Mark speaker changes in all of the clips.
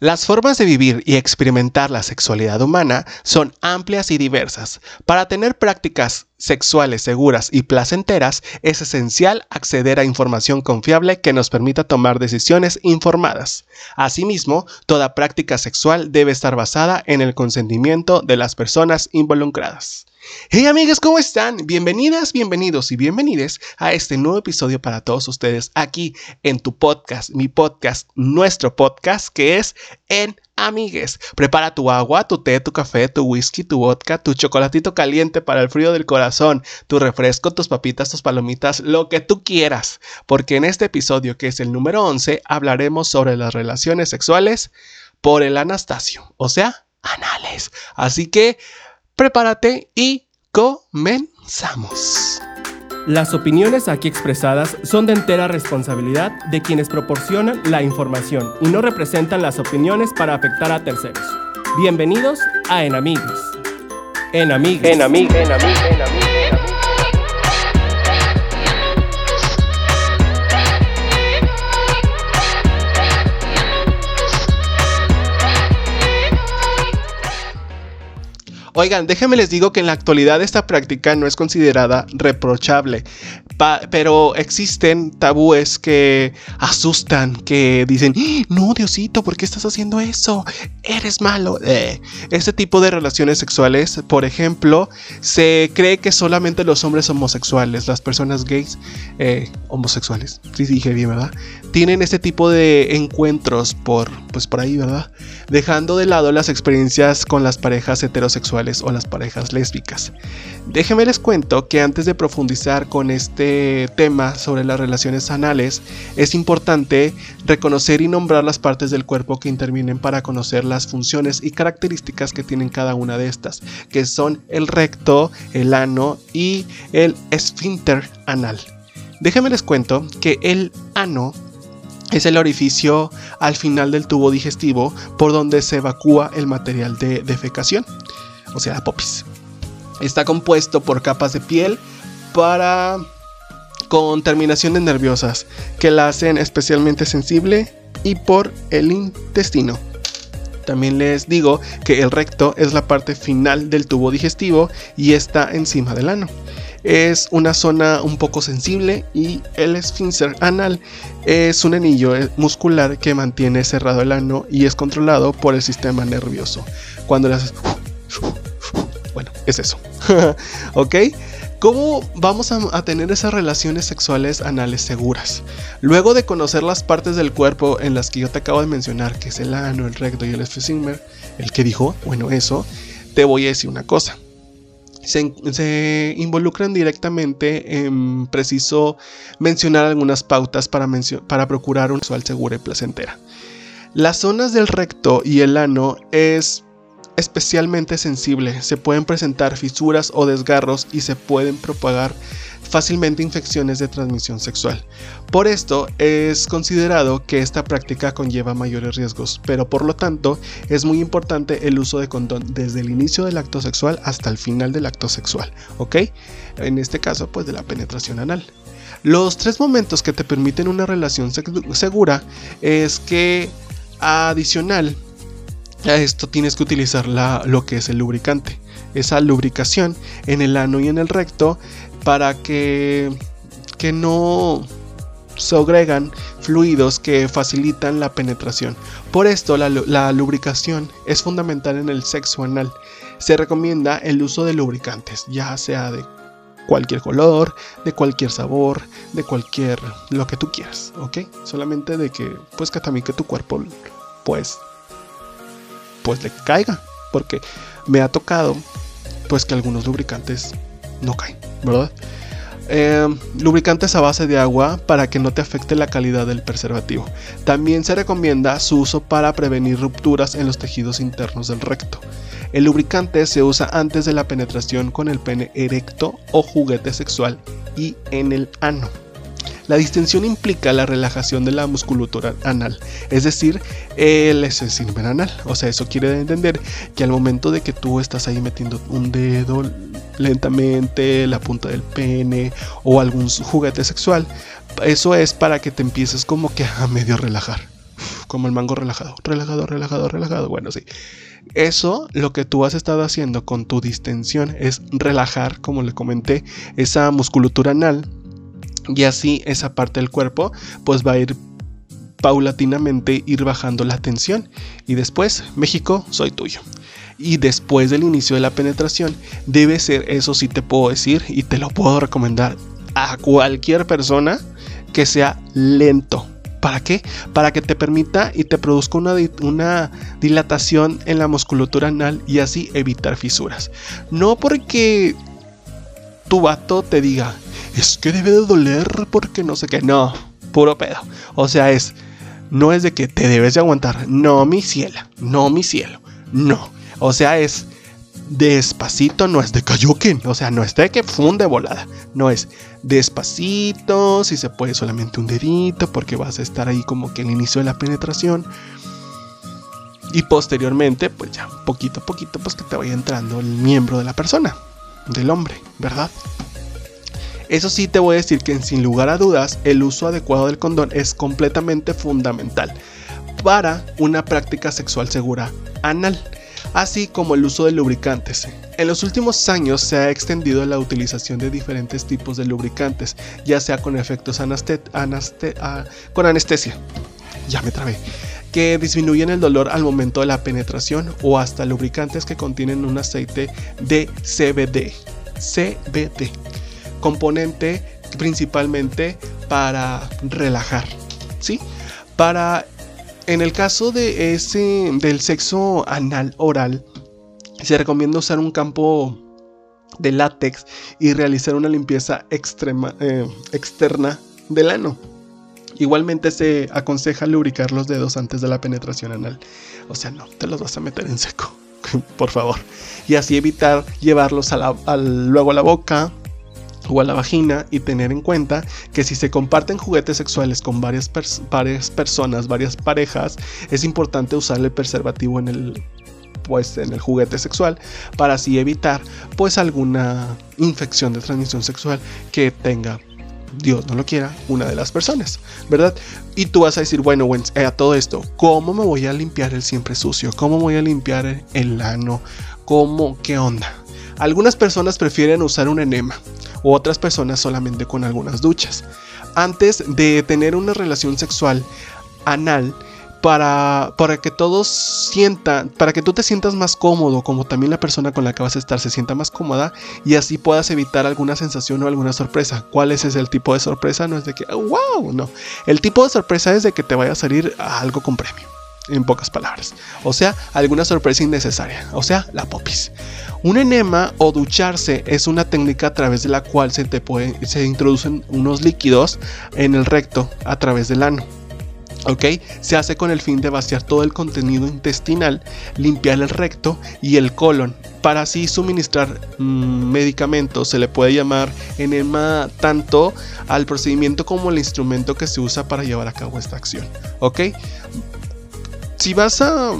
Speaker 1: Las formas de vivir y experimentar la sexualidad humana son amplias y diversas. Para tener prácticas sexuales seguras y placenteras, es esencial acceder a información confiable que nos permita tomar decisiones informadas. Asimismo, toda práctica sexual debe estar basada en el consentimiento de las personas involucradas. Hey amigas, ¿cómo están? Bienvenidas, bienvenidos y bienvenides a este nuevo episodio para todos ustedes aquí en tu podcast, mi podcast, nuestro podcast que es En Amigues. Prepara tu agua, tu té, tu café, tu whisky, tu vodka, tu chocolatito caliente para el frío del corazón, tu refresco, tus papitas, tus palomitas, lo que tú quieras, porque en este episodio que es el número 11 hablaremos sobre las relaciones sexuales por el Anastasio, o sea, anales. Así que prepárate y comenzamos.
Speaker 2: Las opiniones aquí expresadas son de entera responsabilidad de quienes proporcionan la información y no representan las opiniones para afectar a terceros. Bienvenidos a. Enamigues. Enamigues. Enamigues. Enamigues.
Speaker 1: Oigan, déjenme les digo que en la actualidad esta práctica no es considerada reprochable, pero existen tabúes que asustan, que dicen, ¡Ah! no, Diosito, ¿por qué estás haciendo eso? Eres malo. Eh, este tipo de relaciones sexuales, por ejemplo, se cree que solamente los hombres homosexuales, las personas gays, eh, homosexuales, sí dije bien, ¿verdad? Tienen este tipo de encuentros por, pues por ahí, ¿verdad? Dejando de lado las experiencias con las parejas heterosexuales o las parejas lésbicas. Déjenme les cuento que antes de profundizar con este tema sobre las relaciones anales, es importante reconocer y nombrar las partes del cuerpo que intervienen para conocer las funciones y características que tienen cada una de estas, que son el recto, el ano y el esfínter anal. Déjenme les cuento que el ano es el orificio al final del tubo digestivo por donde se evacúa el material de defecación o sea, popis. Está compuesto por capas de piel para con terminaciones nerviosas que la hacen especialmente sensible y por el intestino. También les digo que el recto es la parte final del tubo digestivo y está encima del ano. Es una zona un poco sensible y el esfínter anal es un anillo muscular que mantiene cerrado el ano y es controlado por el sistema nervioso. Cuando haces bueno, es eso. ¿Ok? ¿Cómo vamos a, tener esas relaciones sexuales anales seguras? Luego de conocer las partes del cuerpo en las que yo te acabo de mencionar, que es el ano, el recto y el esfínter, el que dijo, bueno, eso, te voy a decir una cosa. Se, involucran directamente en preciso mencionar algunas pautas para, para procurar un sexual seguro y placentera. Las zonas del recto y el ano es especialmente sensible, se pueden presentar fisuras o desgarros y se pueden propagar fácilmente infecciones de transmisión sexual. Por esto es considerado que esta práctica conlleva mayores riesgos, pero por lo tanto es muy importante el uso de condón desde el inicio del acto sexual hasta el final del acto sexual, ¿ok? En este caso pues de la penetración anal. Los tres momentos que te permiten una relación segura es que adicional a esto tienes que utilizar lo que es el lubricante. Esa lubricación en el ano y en el recto para que, que no agregan fluidos que facilitan la penetración. Por esto la, la, lubricación es fundamental en el sexo anal. Se recomienda el uso de lubricantes, ya sea de cualquier color, de cualquier sabor, de cualquier lo que tú quieras, ¿ok? Solamente de que pues que también que tu cuerpo pues pues le caiga. Porque me ha tocado pues que algunos lubricantes no caen, ¿verdad? Em, lubricantes a base de agua para que no te afecte la calidad del preservativo. También se recomienda su uso para prevenir rupturas en los tejidos internos del recto. El lubricante se usa antes de la penetración con el pene erecto o juguete sexual y en el ano. La distensión implica la relajación de la musculatura anal, es decir, el esfínter anal. O sea, eso quiere entender que al momento de que tú estás ahí metiendo un dedo lentamente, la punta del pene o algún juguete sexual, eso es para que te empieces como que a medio relajar. como el mango relajado, relajado, relajado, relajado. Bueno, sí. Eso, lo que tú has estado haciendo con tu distensión es relajar, como le comenté, esa musculatura anal y así esa parte del cuerpo pues va a ir paulatinamente ir bajando la tensión y después México soy tuyo y después del inicio de la penetración debe ser eso sí te puedo decir y te lo puedo recomendar a cualquier persona que sea lento ¿Para qué? Para que te permita y te produzca una, una, dilatación en la musculatura anal y así evitar fisuras. No porque tu vato te diga, es que debe de doler porque no sé qué. No, puro pedo. O sea, es no es de que te debes de aguantar. No, mi cielo. No, mi cielo. No. O sea, es despacito, no es de Kayoken. O sea, no es de que funde volada. No es despacito, si se puede solamente un dedito, porque vas a estar ahí como que el inicio de la penetración. Y posteriormente, pues ya poquito a poquito, pues que te vaya entrando el miembro de la persona, del hombre, ¿verdad? Eso sí te voy a decir que sin lugar a dudas el uso adecuado del condón es completamente fundamental para una práctica sexual segura anal, así como el uso de lubricantes. En los últimos años se ha extendido la utilización de diferentes tipos de lubricantes, ya sea con efectos ah, con anestesia. Ya me trabé que disminuyen el dolor al momento de la penetración o hasta lubricantes que contienen un aceite de CBD. CBD componente principalmente para relajar, ¿sí? Para en el caso de ese del sexo anal oral se recomienda usar un campo de látex y realizar una limpieza extrema, eh, externa del ano. Igualmente se aconseja lubricar los dedos antes de la penetración anal. O sea, no te los vas a meter en seco, por favor. Y así evitar llevarlos luego a la boca o a la vagina y tener en cuenta que si se comparten juguetes sexuales con varias, personas, varias parejas, es importante usar el preservativo en el pues en el juguete sexual para así evitar pues alguna infección de transmisión sexual que tenga Dios no lo quiera, una de las personas, ¿verdad? Y tú vas a decir, bueno, eh, a todo esto, ¿cómo me voy a limpiar el siempre sucio? ¿Cómo voy a limpiar el ano? ¿Cómo? ¿Qué onda? Algunas personas prefieren usar un enema, o otras personas solamente con algunas duchas. Antes de tener una relación sexual anal, para, para que todos sientan, para que tú te sientas más cómodo, como también la persona con la que vas a estar se sienta más cómoda y así puedas evitar alguna sensación o alguna sorpresa. ¿Cuál es el tipo de sorpresa? No es de que, wow, no. El tipo de sorpresa es de que te vaya a salir algo con premio en pocas palabras. O sea, alguna sorpresa innecesaria. O sea, la popis. Un enema o ducharse es una técnica a través de la cual se, te puede, se introducen unos líquidos en el recto a través del ano. ¿Ok? Se hace con el fin de vaciar todo el contenido intestinal, limpiar el recto y el colon, para así suministrar mm, medicamentos. Se le puede llamar enema tanto al procedimiento como al instrumento que se usa para llevar a cabo esta acción. ¿Ok? Si vas a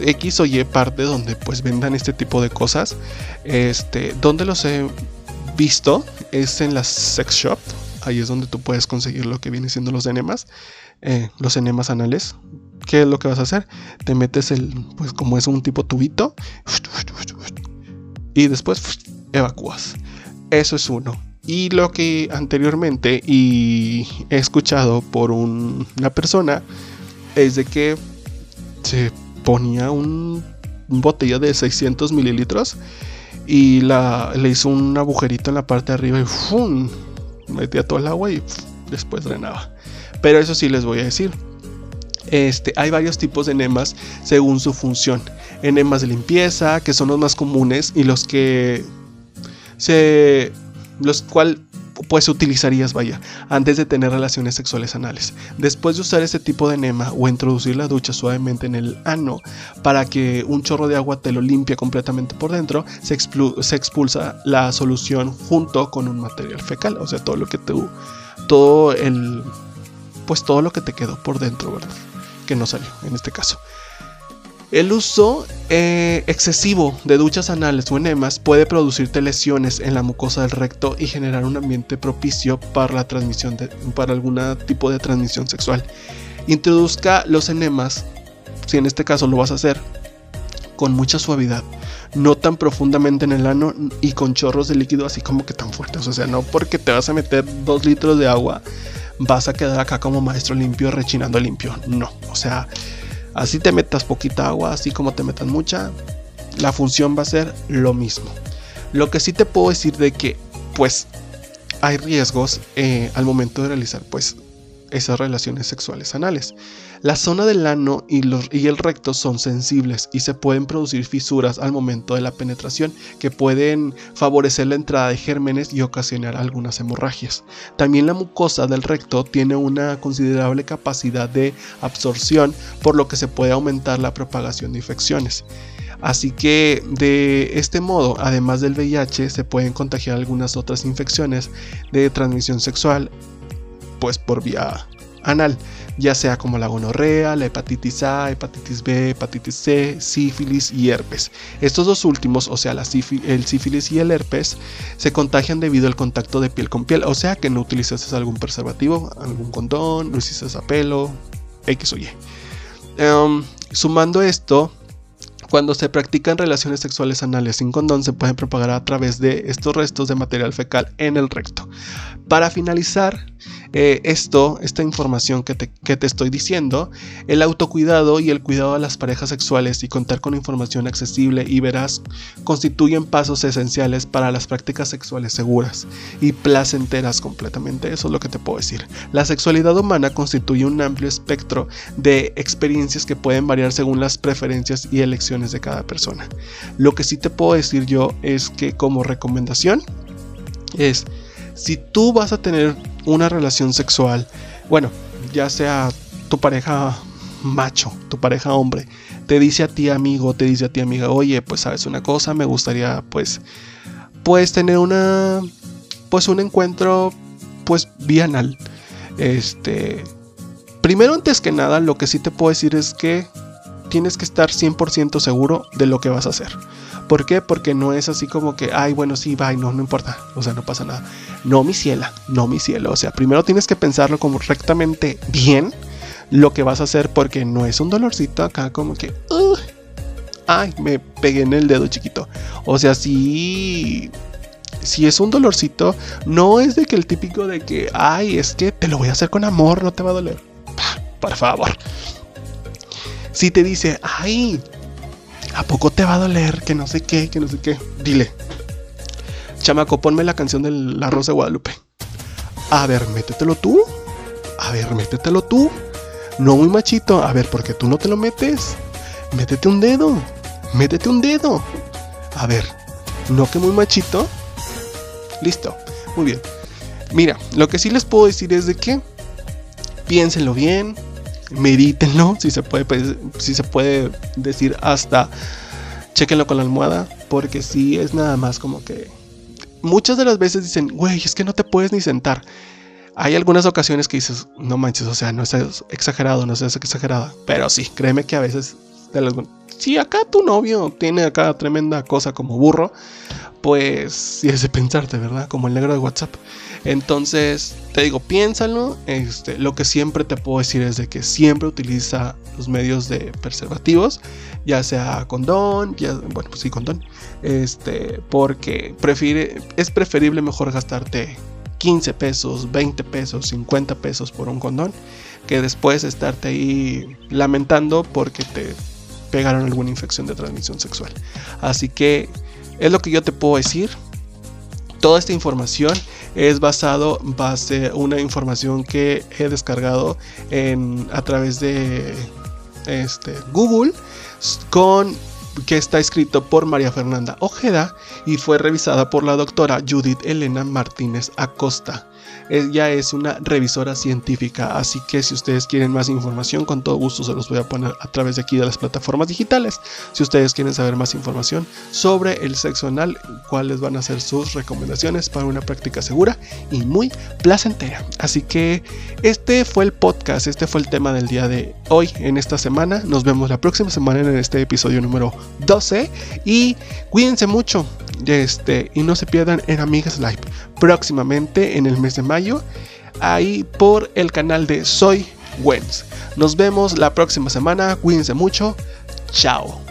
Speaker 1: X o Y parte donde pues vendan este tipo de cosas, este, donde los he visto es en las sex shop. Ahí es donde tú puedes conseguir lo que viene siendo los enemas, eh, los enemas anales. ¿Qué es lo que vas a hacer? Te metes el, pues como es un tipo tubito, y después evacúas. Eso es uno. Y lo que anteriormente y he escuchado por una persona es de que se ponía un, botella de 600 mililitros y la, le hizo un agujerito en la parte de arriba y metía todo el agua y después drenaba. Pero eso sí les voy a decir. Este, hay varios tipos de enemas según su función. Enemas de limpieza, que son los más comunes y los que se los cual pues utilizarías, vaya, antes de tener relaciones sexuales anales. Después de usar este tipo de enema o introducir la ducha suavemente en el ano para que un chorro de agua te lo limpie completamente por dentro, se, se expulsa la solución junto con un material fecal, o sea, todo lo que te todo el pues todo lo que te quedó por dentro, ¿verdad? Que no salió en este caso. El uso eh, excesivo de duchas anales o enemas puede producirte lesiones en la mucosa del recto y generar un ambiente propicio para la transmisión para algún tipo de transmisión sexual. Introduzca los enemas, si en este caso lo vas a hacer, con mucha suavidad, no tan profundamente en el ano y con chorros de líquido así como que tan fuertes. O sea, no porque te vas a meter dos litros de agua, vas a quedar acá como maestro limpio rechinando limpio. No, o sea, así te metas poquita agua, así como te metas mucha, la función va a ser lo mismo. Lo que sí te puedo decir de que, pues, hay riesgos eh, al momento de realizar, pues, esas relaciones sexuales anales. La zona del ano y, y, el recto son sensibles y se pueden producir fisuras al momento de la penetración que pueden favorecer la entrada de gérmenes y ocasionar algunas hemorragias. También la mucosa del recto tiene una considerable capacidad de absorción por lo que se puede aumentar la propagación de infecciones. Así que de este modo, además del VIH, se pueden contagiar algunas otras infecciones de transmisión sexual, pues por vía anal, ya sea como la gonorrea, la hepatitis A, hepatitis B, hepatitis C, sífilis y herpes. Estos dos últimos, o sea, la el sífilis y el herpes, se contagian debido al contacto de piel con piel, o sea que no utilizaste algún preservativo, algún condón, no hiciste a pelo, X o Y. Em, sumando esto, cuando se practican relaciones sexuales anales sin condón se pueden propagar a través de estos restos de material fecal en el recto. Para finalizar, eh, esto, esta información que te, que te, estoy diciendo, el autocuidado y el cuidado de las parejas sexuales y contar con información accesible y veraz constituyen pasos esenciales para las prácticas sexuales seguras y placenteras completamente. Eso es lo que te puedo decir. La sexualidad humana constituye un amplio espectro de experiencias que pueden variar según las preferencias y elecciones de cada persona. Lo que sí te puedo decir yo es que como recomendación es si tú vas a tener una relación sexual, bueno, ya sea tu pareja macho, tu pareja hombre, te dice a ti amigo, te dice a ti amiga, oye, pues sabes una cosa, me gustaría pues, pues tener una, pues un encuentro, pues bienal. Este, primero antes que nada, lo que sí te puedo decir es que tienes que estar 100% seguro de lo que vas a hacer. ¿Por qué? Porque no es así como que, ay, bueno, sí, va, no, no importa, o sea, no pasa nada. No, mi ciela, no, mi cielo. O sea, primero tienes que pensarlo correctamente bien lo que vas a hacer porque no es un dolorcito acá como que, ay, me pegué en el dedo chiquito. O sea, si si es un dolorcito, no es de que el típico de que, ay, es que te lo voy a hacer con amor, no te va a doler. Por favor. Si te dice, ay, ¿A poco te va a doler? Que no sé qué, que no sé qué. Dile. Chamaco, ponme la canción de la Rosa Guadalupe. A ver, métetelo tú. A ver, métetelo tú. No muy machito. A ver, ¿por qué tú no te lo metes? Métete un dedo. Métete un dedo. A ver, no que muy machito. Listo. Muy bien. Mira, lo que sí les puedo decir es de que piénsenlo bien, medítenlo, si se puede, pues, si se puede decir hasta chequenlo con la almohada, porque si es nada más como que muchas de las veces dicen, güey, es que no te puedes ni sentar. Hay algunas ocasiones que dices, no manches, o sea, no es exagerado, no es exagerada, pero sí, créeme que a veces, si acá tu novio tiene acá tremenda cosa como burro, pues sí es de pensarte, ¿verdad? Como el negro de WhatsApp. Entonces, te digo, piénsalo. Este, lo que siempre te puedo decir es de que siempre utiliza los medios de preservativos, ya sea condón, ya, bueno, pues sí, condón. Este, porque prefiere, es preferible mejor gastarte 15 pesos, 20 pesos, 50 pesos por un condón, que después estarte ahí lamentando porque te pegaron alguna infección de transmisión sexual. Así que es lo que yo te puedo decir. Toda esta información es basado base una información que he descargado en, a través de este, Google con que está escrito por María Fernanda Ojeda y fue revisada por la doctora Judith Elena Martínez Acosta. Ella es una revisora científica, así que si ustedes quieren más información, con todo gusto se los voy a poner a través de aquí de las plataformas digitales. Si ustedes quieren saber más información sobre el sexo anal, cuáles van a ser sus recomendaciones para una práctica segura y muy placentera. Así que este fue el podcast, este fue el tema del día de hoy en esta semana. Nos vemos la próxima semana en este episodio número 12 y cuídense mucho este, y no se pierdan en Amigas Live próximamente en el mes de mayo ahí por el canal de Soy Wentz. Nos vemos la próxima semana. Cuídense mucho. Chao.